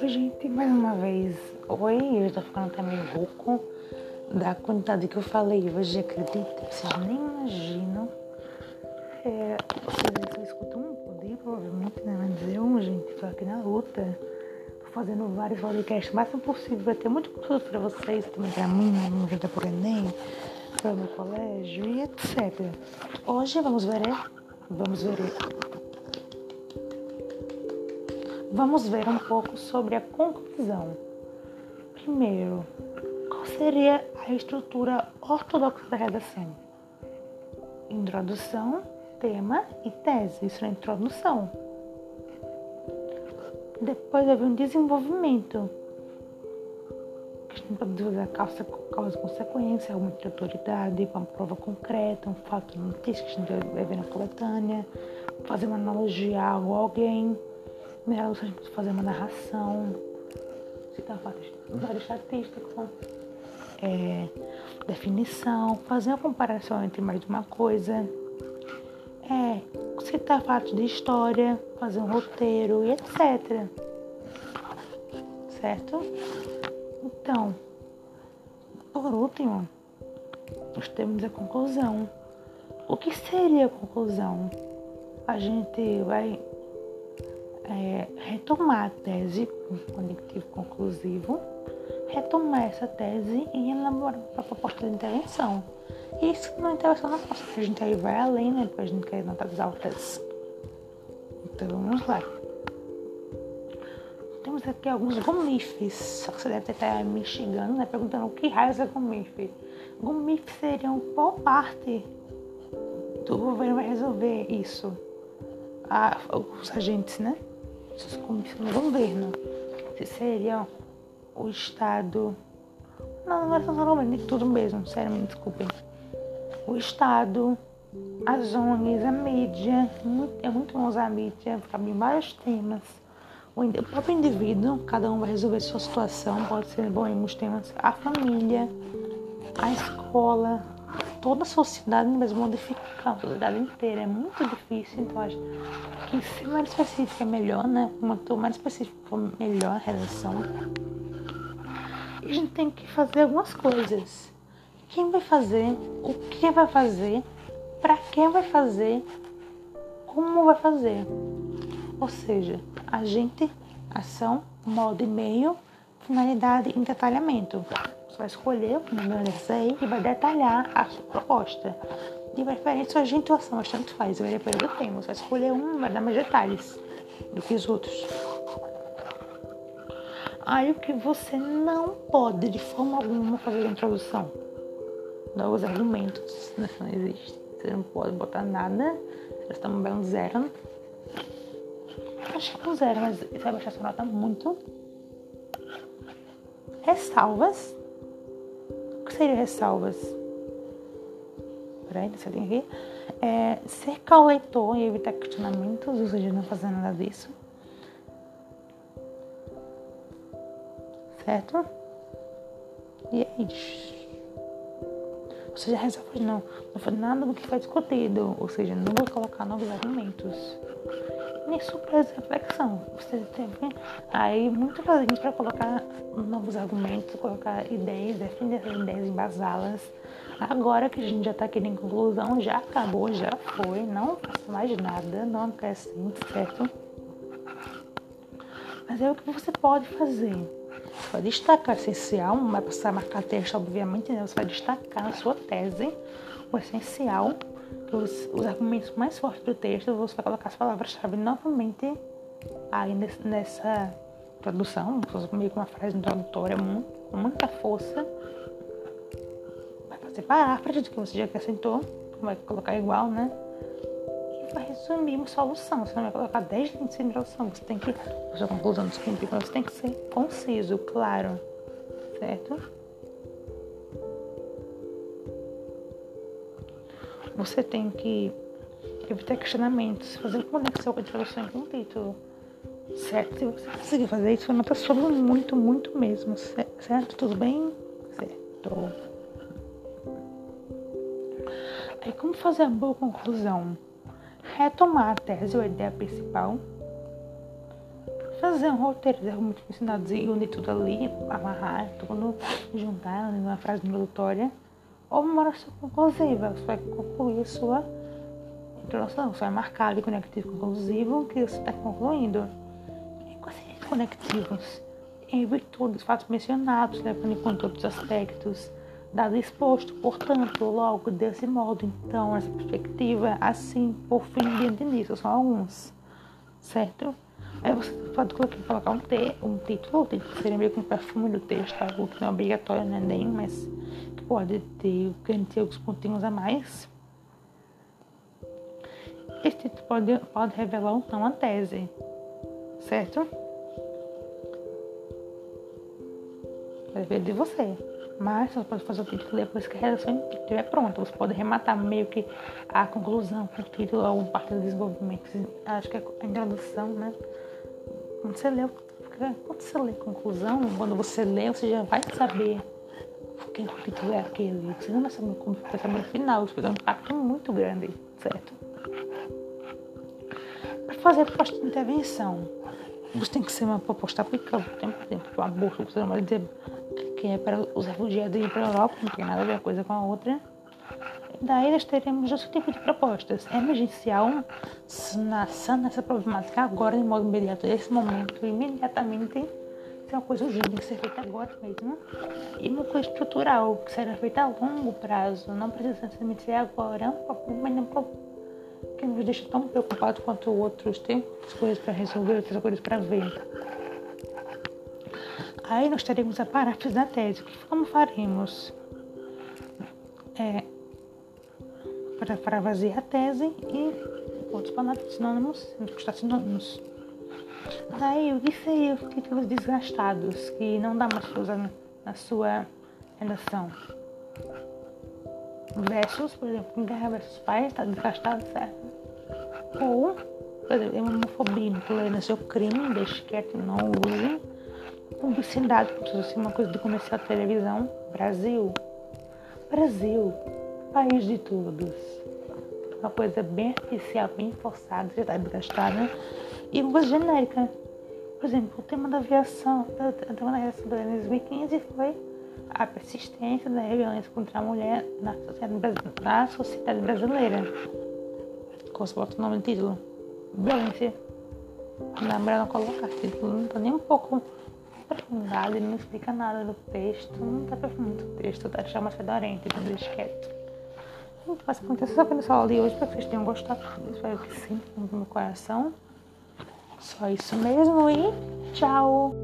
Oi, gente, mais uma vez. Oi, eu tô ficando até meio rouco da quantidade que eu falei hoje, acredita? Vocês nem imaginam. É, vocês só escutam um poder, provavelmente, né? Mas eu, gente, tô aqui na luta. Tô fazendo vários podcasts o máximo possível. Vai ter muito conteúdo pra vocês, também pra mim, no Junta por Enem, para o meu colégio e etc. Hoje vamos ver, é? Vamos ver. Vamos ver um pouco sobre a conclusão. Primeiro, qual seria a estrutura ortodoxa da redação? Introdução, tema e tese. Isso é introdução. Depois vai vir um desenvolvimento. A gente pode usar causa, causa consequência, alguma autoridade, uma prova concreta, um fato notícia que a ver na coletânea, fazer uma analogia a alguém Nela você pode fazer uma narração, citar vários estatísticos, é, definição, fazer uma comparação entre mais de uma coisa, é, citar fatos de história, fazer um roteiro e etc. Certo? Então, por último, nós temos a conclusão. O que seria a conclusão? A gente vai é, retomar a tese, conectivo conclusivo, retomar essa tese e elaborar a proposta de intervenção. Isso não intervenção na nossa, a gente aí vai além, né? Porque a gente quer notas altas. Então vamos lá. Temos aqui alguns gomifes, só que você deve estar me instigando, né? Perguntando o que raios é gomife. Gomife seriam qual parte do governo vai resolver isso? Ah, os agentes, né? do governo. Se seria o Estado. Não, não era só governo, tudo mesmo, sério, me desculpem. O Estado, as ONGs, a mídia, muito, é muito bom usar a mídia abrir vários temas. O, próprio indivíduo, cada um vai resolver sua situação, pode ser bom temas. A família, a escola, toda a sociedade mesmo modificar a sociedade inteira. É muito difícil, então acho que se mais específico é melhor, né? Quanto mais específico for melhor a relação. E a gente tem que fazer algumas coisas. Quem vai fazer, o que vai fazer, para quem vai fazer, como vai fazer. Ou seja, agente, ação, modo e meio, finalidade e detalhamento. Você vai escolher o primeiro aí e vai detalhar a sua proposta. De preferência, a intuação, mas tanto faz. Vai depender do tema. Você vai escolher um, vai dar mais detalhes do que os outros. Aí o que você não pode de forma alguma fazer a introdução. Novos argumentos. Não existe. Você não pode botar nada. Você está um zero. Acho que é zero, mas vai baixar sua nota muito. Ressalvas que seriam ressalvas? Peraí, deixa eu aqui. É, o leitor e evitar questionamentos, ou seja, não fazer nada disso. Certo? E é isso. Ou seja, ressalvas não. Não foi nada do que foi discutido. Ou seja, não vou colocar novos argumentos nem surpresa reflexão. Você teve aí muitas gente para colocar novos argumentos, colocar ideias, defender essas ideias, embasá-las. Agora que a gente já está aqui em conclusão, já acabou, já foi, não faço mais nada, não acrescente, certo? Mas é o que você pode fazer. Você vai destacar essencial, não vai precisar marcar texto, obviamente, né? Você vai destacar na sua tese o essencial os, os argumentos mais fortes do texto, você vai colocar as palavras-chave novamente aí nessa tradução, meio que uma frase introdutória com muita força. Vai fazer paráfrase do que você já acrescentou, vai colocar igual, né? E vai resumir uma solução. Você não vai colocar 10 linhas de introdução, você tem que, a sua conclusão, desculpe, você tem que ser conciso, claro, certo? Você tem que evitar questionamentos, fazer conexão com a introdução e com o título. Certo? Se você conseguir fazer isso, a nota sobe muito, muito mesmo. Certo? Tudo bem? Certo. Aí, como fazer a boa conclusão? retomar a tese ou a ideia principal, fazer um roteiro muito ensinado e unir tudo ali, amarrar tudo, juntar numa frase introdutória, uma oração conclusiva. Você vai concluir sua introdução, você vai marcar ali conectivo conclusivo que você está concluindo. E quais conectivos? Em virtude dos fatos mencionados, levando em conta outros aspectos dado exposto, portanto, logo desse modo, então, essa perspectiva, assim, por fim, diante disso, são alguns, certo? Aí você pode colocar um, te, um título, o título seria meio que um perfume do texto, algo que não é obrigatório né, nem, mas que pode ter, ter alguns pontinhos a mais. Esse título pode, pode revelar então uma tese, certo? Ver de você. Mas você pode fazer o título depois que a redação estiver pronta. Você pode rematar meio que a conclusão com o título ou parte do desenvolvimento. Acho que é a introdução, né? Quando você lê, quando você lê conclusão, quando você lê, você já vai saber o título é aquele. Você não vai saber como vai saber no final. Isso dar um impacto muito grande, certo? Para fazer proposta de intervenção, você tem que ser uma proposta aplicável o tempo tempo. O aborto, você não vai dizer que é para os refugiados ir para a Europa, não tem nada a ver uma coisa com a outra. Daí nós teremos dois tipos de propostas. Emergencial, sanando essa problemática agora, de modo imediato, nesse momento, imediatamente, isso é uma coisa urgente, que ser feita agora mesmo. E uma coisa estrutural, que será feita a longo prazo, não precisa ser agora, é problema, não que nos deixa tão preocupados quanto outros. Tem coisas para resolver, outras coisas para ver. Aí nós teremos a paráfrase da tese. Como faremos? É, para parafrasear a tese e outros palavras sinônimos, está sinônimos. Daí disse aí os títulos desgastados, que não dá mais para usar na, sua redação. Versus, por exemplo, guerra versus pais, está desgastado, certo? Ou, por exemplo, homofobia, intolerância ou crime, deixe quieto, não use publicidade, como se fosse uma coisa de comercial de televisão. Brasil. Brasil. País de todos. Uma coisa bem artificial, bem forçada, já está desgastada. E uma coisa genérica. Por exemplo, o tema da aviação, o tema da aviação de 2015 foi a persistência da violência contra a mulher na sociedade, na sociedade brasileira. Como se bota o nome do título? Violência. Na mulher não coloca título, não está nem um pouco aprofundado, ele não explica nada do texto, não está aprofundando o texto, tá mais fedorento, então deixa quieto. Então, basicamente, essa foi a nossa aula de hoje, espero que vocês tenham gostado, espero que sim, no meu coração. Só isso mesmo e tchau!